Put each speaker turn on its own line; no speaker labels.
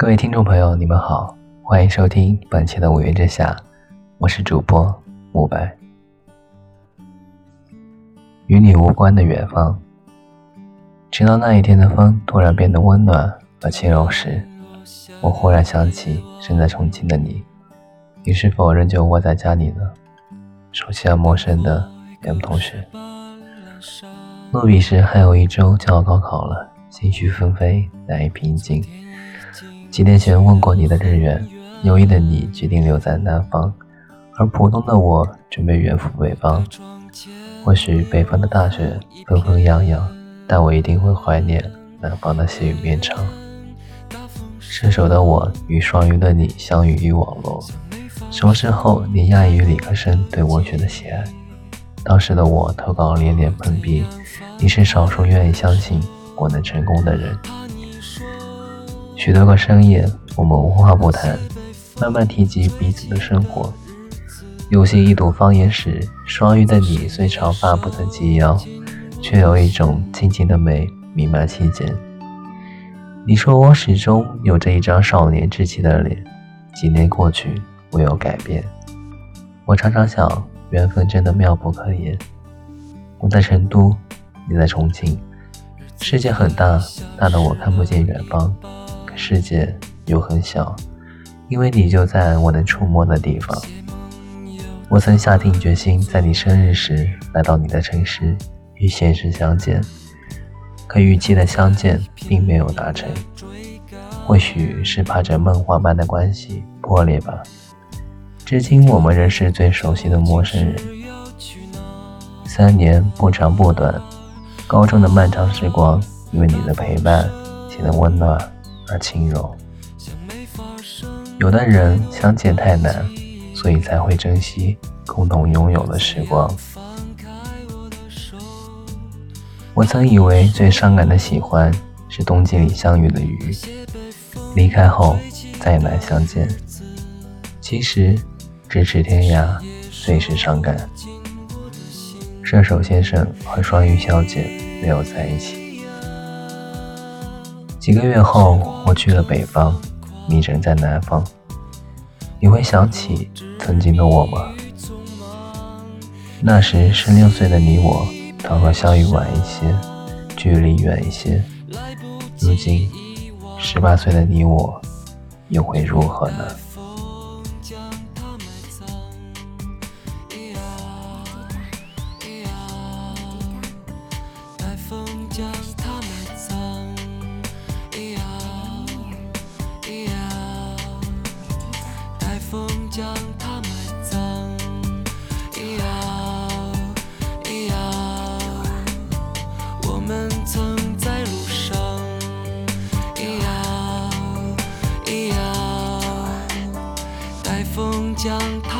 各位听众朋友，你们好，欢迎收听本期的五月之下，我是主播慕白。与你无关的远方，直到那一天的风突然变得温暖而轻柔时，我忽然想起身在重庆的你，你是否仍旧窝在家里呢？熟悉而陌生的 M 同学，落笔时还有一周就要高考了，心绪纷飞，难以平静。几年前问过你的日元，优异的你决定留在南方，而普通的我准备远赴北方。或许北方的大雪纷纷扬扬，但我一定会怀念南方的细雨绵长。射手的我与双鱼的你相遇于网络，什么时候你讶异于理科生对文学的喜爱？当时的我投稿连连碰壁，你是少数愿意相信我能成功的人。许多个深夜，我们无话不谈，慢慢提及彼此的生活。有幸一睹芳言时，双鱼的你虽长发不曾及腰，却有一种静静的美弥漫其间。你说我始终有着一张少年稚气的脸，几年过去，未有改变。我常常想，缘分真的妙不可言。我在成都，你在重庆，世界很大，大的我看不见远方。世界又很小，因为你就在我能触摸的地方。我曾下定决心，在你生日时来到你的城市，与现实相见。可预期的相见并没有达成，或许是怕这梦幻般的关系破裂吧。至今我们仍是最熟悉的陌生人。三年不长不短，高中的漫长时光，因为你的陪伴显得温暖。而轻柔。有的人相见太难，所以才会珍惜共同拥有的时光。我曾以为最伤感的喜欢是冬季里相遇的鱼，离开后再难相见。其实咫尺天涯最是伤感。射手先生和双鱼小姐没有在一起。几个月后，我去了北方，你人在南方。你会想起曾经的我吗？那时十六岁的你我，倘若相遇晚一些，距离远一些，如今十八岁的你我，又会如何呢？
将它埋葬，一样一样，我们曾在路上，一样一样，待风将它。